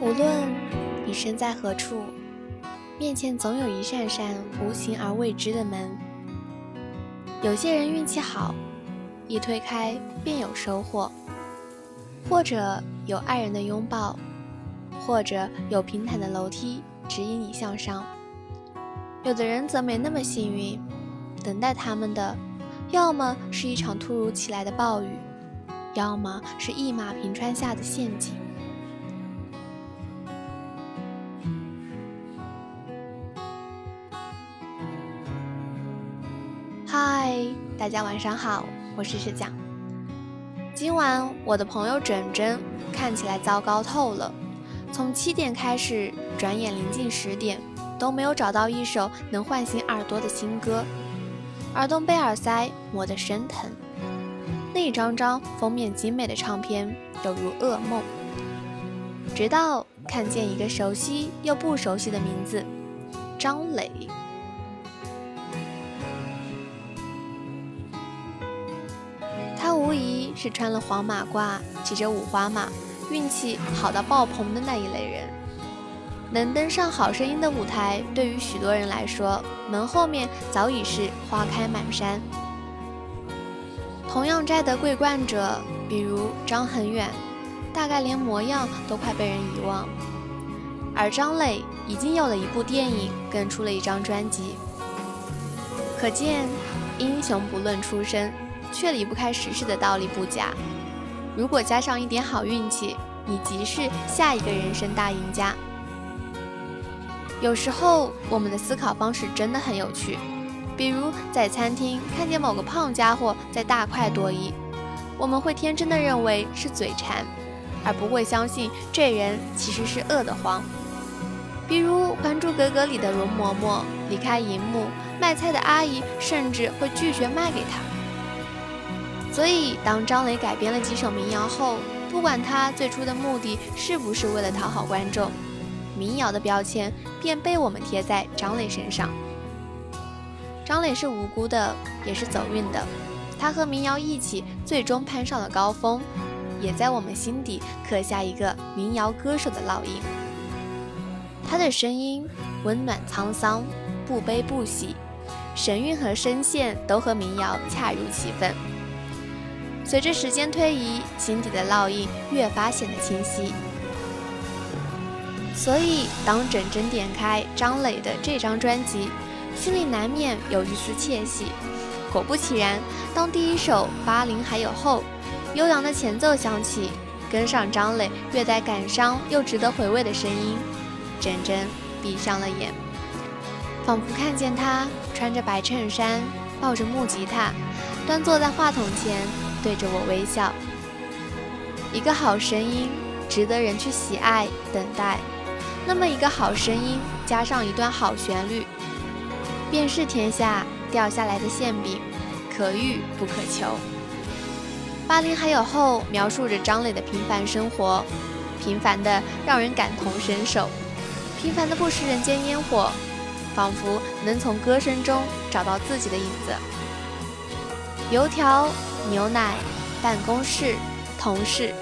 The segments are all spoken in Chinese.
无论你身在何处，面前总有一扇扇无形而未知的门。有些人运气好，一推开便有收获，或者有爱人的拥抱，或者有平坦的楼梯指引你向上。有的人则没那么幸运，等待他们的，要么是一场突如其来的暴雨，要么是一马平川下的陷阱。嗨，大家晚上好，我是石讲。今晚我的朋友整整看起来糟糕透了，从七点开始，转眼临近十点，都没有找到一首能唤醒耳朵的新歌，耳洞被耳塞磨得生疼。那一张张封面精美的唱片犹如噩梦，直到看见一个熟悉又不熟悉的名字——张磊。他无疑是穿了黄马褂、骑着五花马、运气好到爆棚的那一类人。能登上《好声音》的舞台，对于许多人来说，门后面早已是花开满山。同样摘得桂冠者，比如张恒远，大概连模样都快被人遗忘。而张磊已经有了一部电影，更出了一张专辑。可见，英雄不论出身。却离不开时势的道理不假。如果加上一点好运气，你即是下一个人生大赢家。有时候，我们的思考方式真的很有趣。比如在餐厅看见某个胖家伙在大快朵颐，我们会天真的认为是嘴馋，而不会相信这人其实是饿得慌。比如《还珠格格》里的容嬷嬷离开荧幕，卖菜的阿姨甚至会拒绝卖给他。所以，当张磊改编了几首民谣后，不管他最初的目的是不是为了讨好观众，民谣的标签便被我们贴在张磊身上。张磊是无辜的，也是走运的，他和民谣一起最终攀上了高峰，也在我们心底刻下一个民谣歌手的烙印。他的声音温暖沧桑，不悲不喜，神韵和声线都和民谣恰如其分。随着时间推移，心底的烙印越发显得清晰。所以，当整整点开张磊的这张专辑，心里难免有一丝窃喜。果不其然，当第一首《八零还有后》悠扬的前奏响起，跟上张磊略带感伤又值得回味的声音，真真闭上了眼，仿佛看见他穿着白衬衫，抱着木吉他，端坐在话筒前。对着我微笑，一个好声音值得人去喜爱、等待。那么一个好声音加上一段好旋律，便是天下掉下来的馅饼，可遇不可求。八零还有后描述着张磊的平凡生活，平凡的让人感同身受，平凡的不食人间烟火，仿佛能从歌声中找到自己的影子。油条。牛奶、办公室、同事，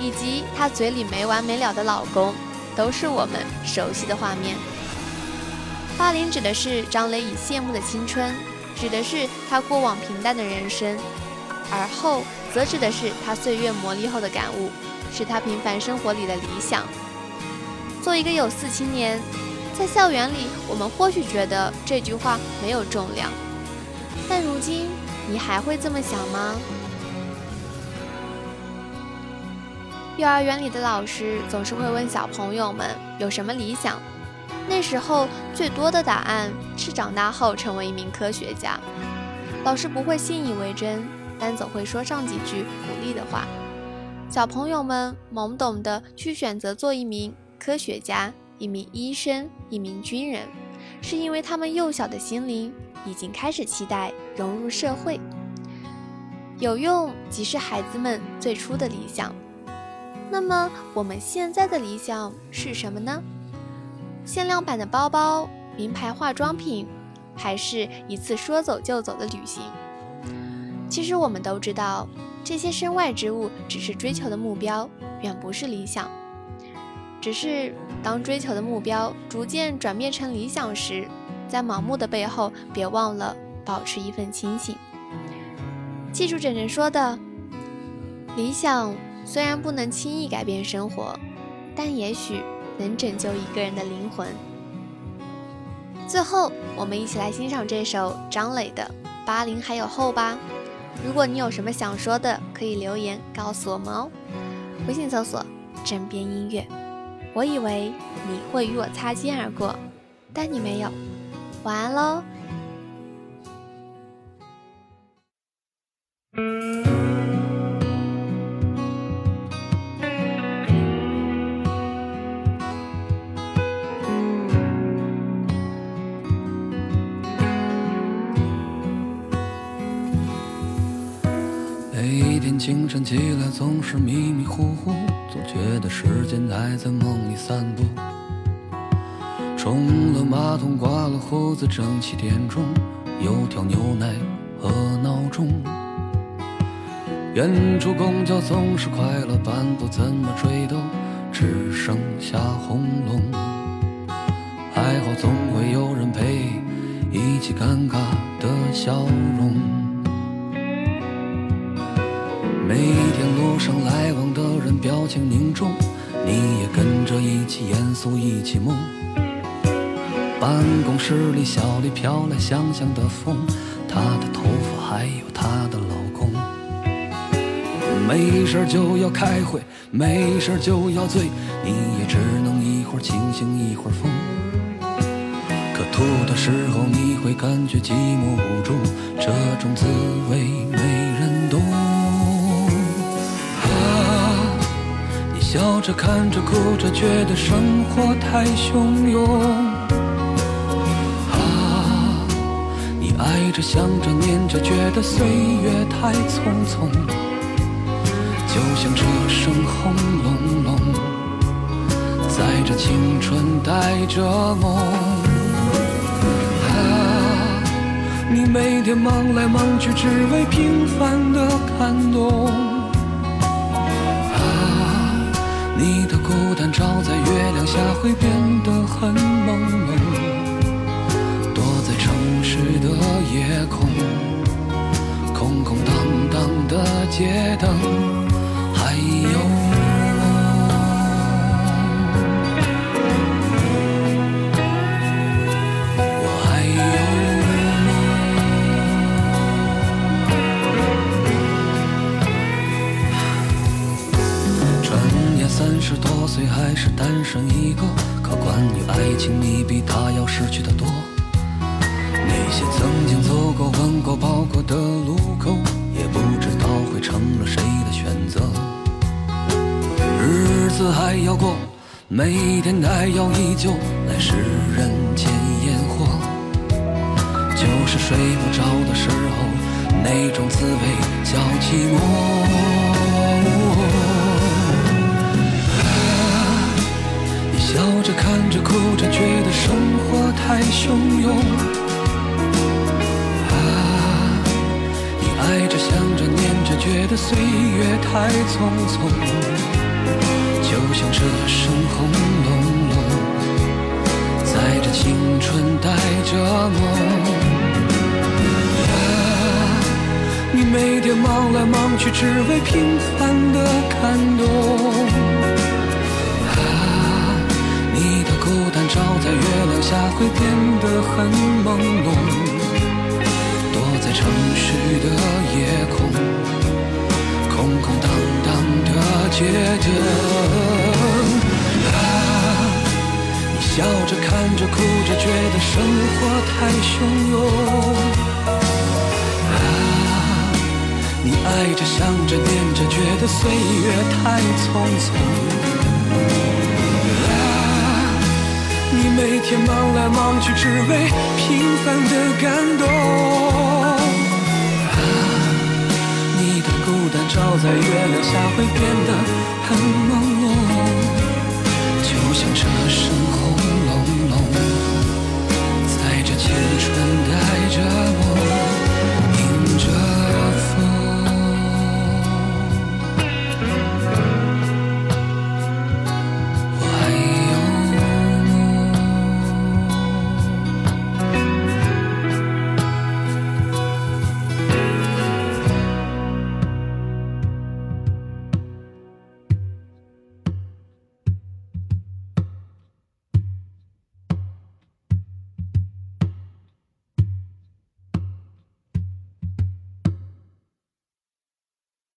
以及他嘴里没完没了的老公，都是我们熟悉的画面。八零指的是张磊已谢幕的青春，指的是他过往平淡的人生；而后则指的是他岁月磨砺后的感悟，是他平凡生活里的理想。做一个有四青年，在校园里，我们或许觉得这句话没有重量，但如今。你还会这么想吗？幼儿园里的老师总是会问小朋友们有什么理想，那时候最多的答案是长大后成为一名科学家。老师不会信以为真，但总会说上几句鼓励的话。小朋友们懵懂的去选择做一名科学家、一名医生、一名军人，是因为他们幼小的心灵。已经开始期待融入社会，有用即是孩子们最初的理想。那么我们现在的理想是什么呢？限量版的包包、名牌化妆品，还是一次说走就走的旅行？其实我们都知道，这些身外之物只是追求的目标，远不是理想。只是当追求的目标逐渐转变成理想时，在盲目的背后，别忘了保持一份清醒。记住枕枕说的，理想虽然不能轻易改变生活，但也许能拯救一个人的灵魂。最后，我们一起来欣赏这首张磊的《八零还有后》吧。如果你有什么想说的，可以留言告诉我们哦。微信搜索“枕边音乐”。我以为你会与我擦肩而过，但你没有。晚安喽。清晨起来总是迷迷糊糊，总觉得时间还在梦里散步。冲了马桶，刮了胡子，正七点钟，有条牛奶和闹钟。远处公交总是快了半步，怎么追都只剩下轰隆。还好总会有人陪，一起尴尬的笑容。每天路上来往的人表情凝重，你也跟着一起严肃一起梦。办公室里小丽飘来香香的风，她的头发还有她的老公。没事就要开会，没事就要醉，你也只能一会儿清醒一会儿疯。可吐的时候你会感觉寂寞无助，这种滋味没人懂。笑着看着哭着，觉得生活太汹涌。啊，你爱着想着念着，觉得岁月太匆匆。就像车声轰隆隆，载着青春带着梦。啊，你每天忙来忙去，只为平凡的感动。你的孤单照在月亮下会变得很朦胧，躲在城市的夜空，空空荡荡的街灯，还有。你比他要失去的多。那些曾经走过、吻过、抱过的路口，也不知道会成了谁的选择。日子还要过，每天还要依旧，来世人间烟火。就是睡不着的时候，那种滋味叫寂寞。着看着哭着，觉得生活太汹涌。啊，你爱着想着念着，觉得岁月太匆匆。就像车声轰隆隆，载着青春带着梦。啊，你每天忙来忙去，只为平凡的感动。孤单照在月亮下会变得很朦胧，躲在城市的夜空，空空荡荡的街灯。啊，你笑着看着哭着，觉得生活太汹涌。啊，你爱着想着念着，觉得岁月太匆匆。你每天忙来忙去，只为平凡的感动。啊，你的孤单照在月亮下，会变得很朦胧。就像这生活。